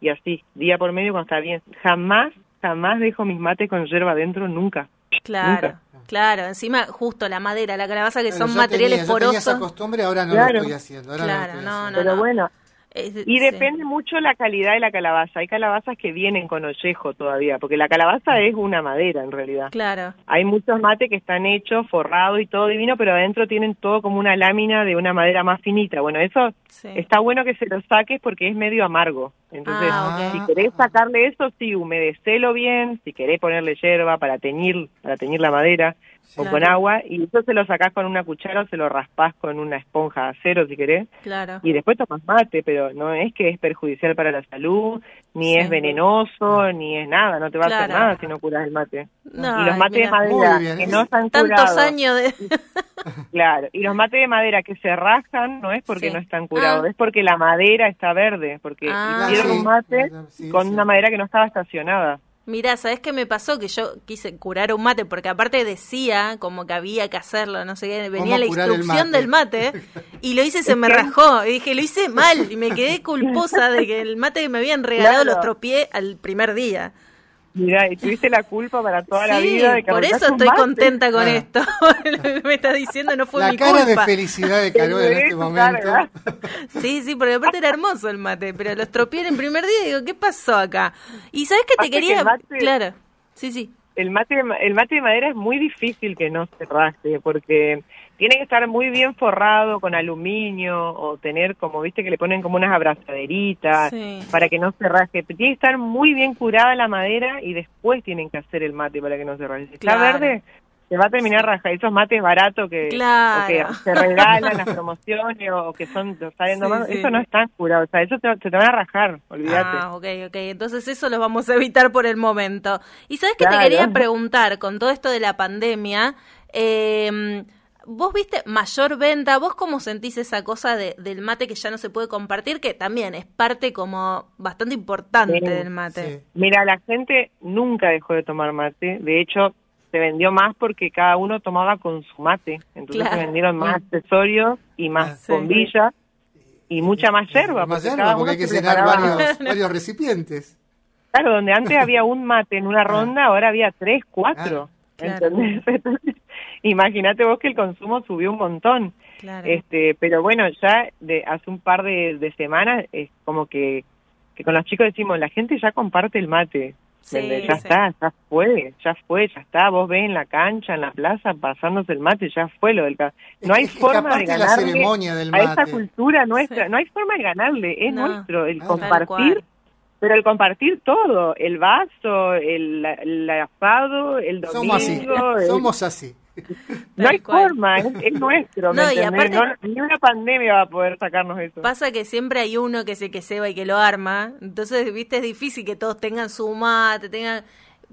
y así, día por medio cuando está bien. Jamás, jamás dejo mis mates con yerba adentro, nunca. Claro, Nunca. claro. Encima, justo la madera, la calabaza, que son yo materiales tenía, yo tenía esa porosos. costumbre, ahora no Claro. lo estoy haciendo. ahora Claro, lo estoy no, haciendo. no, Pero no. bueno, Y sí. depende mucho la calidad de la calabaza. Hay calabazas que vienen con ollejo todavía, porque la calabaza es una madera en realidad. Claro, Hay muchos mates que están hechos, forrados y todo divino, pero adentro tienen todo como una lámina de una madera más finita. Bueno, eso sí. está bueno que se lo saques porque es medio amargo. Entonces, Ah, si querés sacarle eso, sí, humedecelo bien, si querés ponerle hierba para teñir, para teñir la madera o Claro. con agua, y eso se lo sacás con una cuchara o se lo raspás con una esponja de acero si querés, Claro. y después tomas mate, pero no es que es perjudicial para la salud, ni Sí. es venenoso, ni es nada, no te va a hacer nada si no curas el mate. No, y los mates mira. de madera que no están Tantos curados, años de... claro, y los mates de madera que se rajan no es porque Sí. no están curados, Ah. es porque la madera está verde, porque Ah. hicieron Sí, un mate sí, con sí. una madera que no estaba estacionada. Mirá, ¿sabés qué me pasó? Que yo quise curar un mate, porque aparte decía como que había que hacerlo, no sé qué, venía la instrucción mate? del mate, y lo hice se me rajó, y dije, lo hice mal, y me quedé culposa de que el mate que me habían regalado Claro. lo tropié al primer día. Mira, y tuviste la culpa para toda la vida de que por eso estoy mate. contenta con Ah. esto. me está diciendo no fue La mi cara de culpa. felicidad de Carol en este momento. Sí, sí, porque aparte era hermoso el mate, pero los tropié en el primer día y digo, ¿qué pasó acá? Y ¿sabes qué te que quería...? el mate- Claro, sí, sí. El mate, de ma- el mate de madera es muy difícil que no se rasgue porque tiene que estar muy bien forrado con aluminio o tener como, viste, que le ponen como unas abrazaderitas Sí. para que no se rasgue. Tiene que estar muy bien curada la madera y después tienen que hacer el mate para que no se rasgue. Si está Claro. verde, se va a terminar rajando. Esos mates baratos que, Claro. o que se regalan las promociones o que son saliendo Sí, sí. eso no están curados. O sea, eso te, se te van a rajar, olvídate. Ah, ok, ok. Entonces eso lo vamos a evitar por el momento. Y sabes que te quería preguntar, con todo esto de la pandemia, eh, vos viste mayor venta, vos cómo sentís esa cosa de- del mate que ya no se puede compartir, que también es parte como bastante importante Sí, del mate. Sí. Mira, la gente nunca dejó de tomar mate. De hecho, se vendió más porque cada uno tomaba con su mate. Entonces Claro. se vendieron más accesorios y más Ah, sí. bombillas y mucha más yerba. Más porque yerba, cada porque uno hay que se llenar preparaba- varios, varios recipientes. Claro, donde antes había un mate en una ronda, ahora había tres, cuatro. Claro. ¿entendés? Entonces, imagínate vos que el consumo subió un montón. Claro. Este, pero bueno, ya de hace un par de, de semanas es como que, que con los chicos decimos, la gente ya comparte el mate. Ya sí. está, ya fue, ya fue, ya está. Vos ves en la cancha, en la plaza, pasándose el mate, ya fue lo del... No hay que- es que forma de del a esa mate. cultura nuestra. Sí. No hay forma de ganarle, es No, nuestro. El compartir pero el compartir todo, el vaso, el, el asado, el domingo, Somos así, el- somos así. no hay cual. forma, es, es nuestro, ¿me No, y aparte- No- ni una pandemia va a poder sacarnos eso. Pasa que siempre hay uno que se que se va y que lo arma, entonces, viste, es difícil que todos tengan su mate, tengan...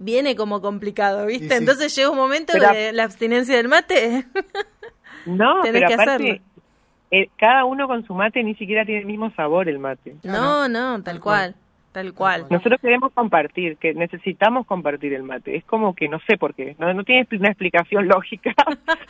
Viene como complicado, ¿viste? Sí. Entonces llega un momento Pero- de la abstinencia del mate. No, tenés pero que aparte, hacerlo. eh, cada uno con su mate ni siquiera tiene el mismo sabor el mate. no, no, tal, Tal cual, cual. Tal cual. Nosotros queremos compartir, que necesitamos compartir el mate. Es como que no sé por qué, no, no tiene una explicación lógica,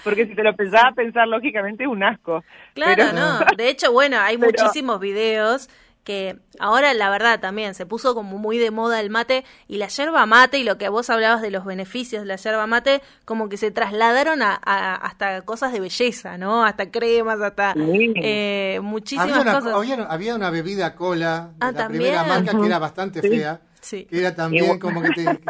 porque si te lo pensaba a pensar lógicamente es un asco. Claro, Pero- no. De hecho, bueno, hay Pero- muchísimos videos que ahora la verdad también se puso como muy de moda el mate y la yerba mate y lo que vos hablabas de los beneficios de la yerba mate como que se trasladaron a, a- hasta cosas de belleza, ¿no? Hasta cremas, hasta Sí. eh, muchísimas Había una, cosas. había, había una bebida cola de Ah, la también. primera marca que era bastante Sí. fea, Sí. que era también como que, te-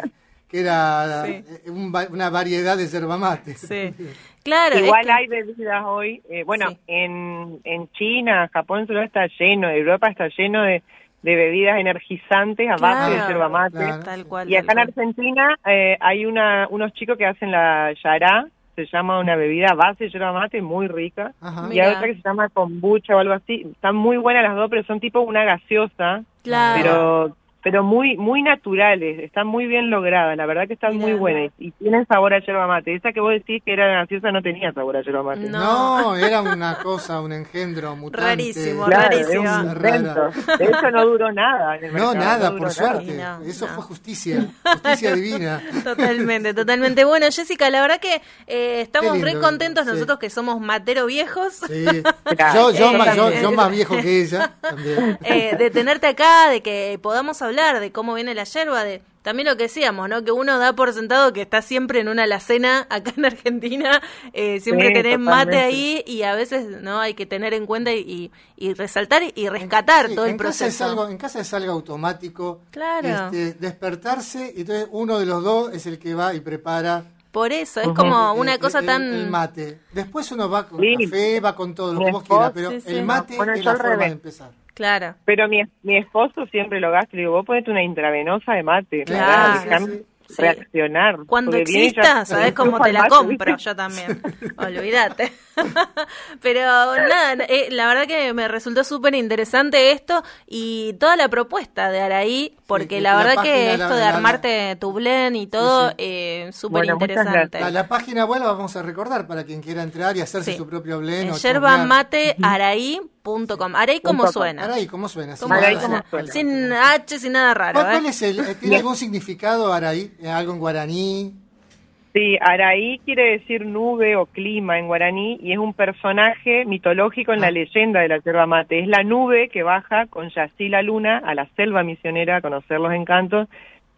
que era Sí. eh, un una variedad de yerba mate. Sí. Claro, es Igual que- hay bebidas hoy, eh, bueno, Sí. en, en China, Japón solo está lleno, Europa está lleno de, de bebidas energizantes a base de yerba mate. claro. tal cual. Y acá tal en. Argentina eh, hay una, unos chicos que hacen la yará, se llama una bebida a base de yerba mate muy rica. Ajá. Y hay otra que se llama kombucha o algo así. Están muy buenas las dos, pero son tipo una gaseosa, Claro. pero pero muy muy naturales, están muy bien logradas, la verdad que están muy buenas y tienen sabor a yerba mate. Esa que vos decís que era gaseosa no tenía sabor a yerba mate. No. No, era una cosa, un engendro mutante. Rarísimo, Claro, rarísimo. es un Rara. invento. De hecho no duró nada. en el No, mercado, nada, por nada. suerte. No, Eso no. fue justicia, justicia divina. Totalmente, totalmente. Bueno, Jessica, la verdad que eh, estamos lindo, re contentos sí. nosotros que somos matero viejos. Sí. Claro, Yo, yo, eh, más, yo, también. yo más viejo que ella también. eh, de tenerte acá, de que podamos hablar de cómo viene la yerba, de también lo que decíamos, ¿no? Que uno da por sentado que está siempre en una alacena acá en Argentina, eh, siempre Sí, tenés mate ahí y a veces, ¿no? Hay que tener en cuenta y, y resaltar y rescatar Sí, todo el en casa es proceso. algo, en casa es algo automático. Claro. Este, despertarse y entonces uno de los dos es el que va y prepara Por eso, es como una cosa el- tan... el mate. Después uno va con Sí. café, va con todo lo que vos quieras, pero Sí, sí. el mate Bueno, es la forma revés. de empezar. Claro. Pero mi, mi esposo siempre lo gasta le digo, vos ponete una intravenosa de mate. Claro. ¿verdad? Sí, sí. reaccionar. Cuando exista, ¿sabes cómo te la mate, compro? ¿viste? Yo también. Olvídate. Pero nada, eh, la verdad que me resultó súper interesante esto y toda la propuesta de Araí, porque que la la verdad página, que la- esto de la- armarte tu blend y todo, sí. eh, súper Bueno, muchas interesante. La, página web la vamos a recordar para quien quiera entrar y hacerse su propio blend. yerbamatearaí.com. Araí como Punto com. suena. Araí, ¿cómo suena? ¿Cómo Araí? ¿cómo suena? Sin H, sin nada raro. ¿Cuál, ¿eh? es el, ¿Tiene algún significado Araí? ¿Algo en guaraní? Sí, Araí quiere decir nube o clima en guaraní y es un personaje mitológico en la Ah. leyenda de la yerba mate. Es la nube que baja con Yací la luna a la selva misionera a conocer los encantos.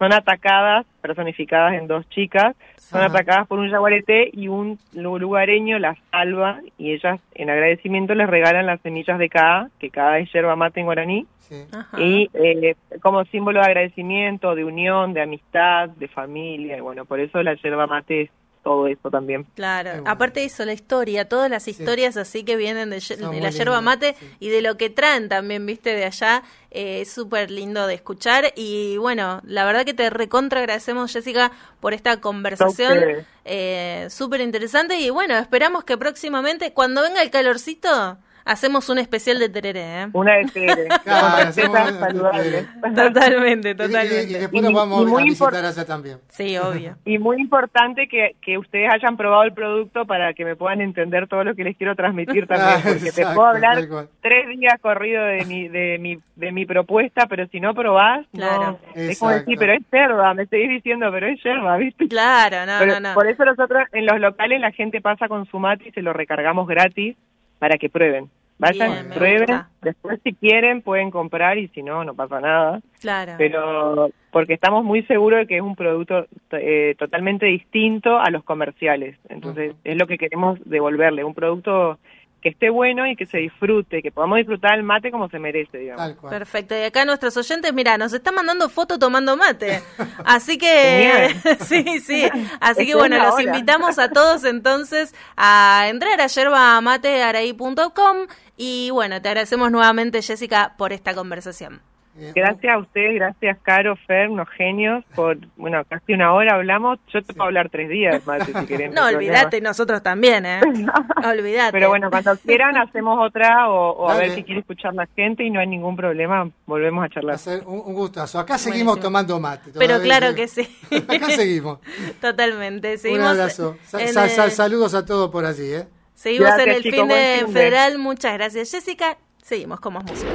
Son atacadas, personificadas en dos chicas, son Ajá. atacadas por un yaguareté y un lu- lugareño las salva y ellas en agradecimiento les regalan las semillas de Kaa, que Kaa es yerba mate en guaraní, Sí. Y eh, como símbolo de agradecimiento, de unión, de amistad, de familia, y bueno, por eso la yerba mate es todo eso también. Claro, bueno. aparte de eso, la historia, todas las historias así que vienen de, la yerba mate sí. y de lo que traen también, viste, de allá, eh, es súper lindo de escuchar y bueno, la verdad que te recontra agradecemos Jessica por esta conversación, eh, súper interesante y bueno, esperamos que próximamente, cuando venga el calorcito, hacemos un especial de tereré, ¿eh? Una de Tere, Claro, saludables. Totalmente, Y, y- y totalmente. después Y- nos vamos y muy a visitar allá también. Sí, obvio. Y muy importante que, que ustedes hayan probado el producto para que me puedan entender todo lo que les quiero transmitir también, Ah, porque te puedo hablar tres días corrido de mi, de mi, de mi propuesta, pero si no probás, Claro. no, es como decir, pero es yerba, me seguís diciendo, pero es yerba, ¿viste? Claro, no, Pero no, no. Por eso nosotros en los locales la gente pasa con su mate y se lo recargamos gratis para que prueben. Vayan, Bien, prueben. Después, si quieren, pueden comprar y si no, no pasa nada. Claro. Pero porque estamos muy seguros de que es un producto eh, totalmente distinto a los comerciales. Entonces, es lo que queremos devolverle, un producto que esté bueno y que se disfrute, que podamos disfrutar el mate como se merece, digamos. Tal cual. Perfecto. Y acá nuestros oyentes, mira, nos están mandando fotos tomando mate. Así que, sí, sí. Así Es que bueno, los hora. invitamos a todos entonces a entrar a yerbamatearaí.com y bueno, te agradecemos nuevamente, Jessica, por esta conversación. Eh, Gracias a ustedes, gracias Caro, Fer, unos genios, por, bueno, casi una hora hablamos, yo te puedo hablar tres días, mate, si querés. No, olvídate, nosotros también, ¿eh? olvídate. Pero bueno, cuando quieran hacemos otra o, o a ver si quiere escuchar la gente y no hay ningún problema, volvemos a charlar. hacer un, un gustazo. Acá seguimos Buenísimo. tomando mate. Pero claro que sí. Acá seguimos. Totalmente. Un Seguimos abrazo. El- sa- saludos a todos por allí, ¿eh? Seguimos Gracias, en el chicos, fin de. Federal. Muchas gracias, Jessica. Seguimos con más música.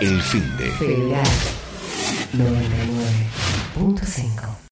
El fin de. Federal 99.5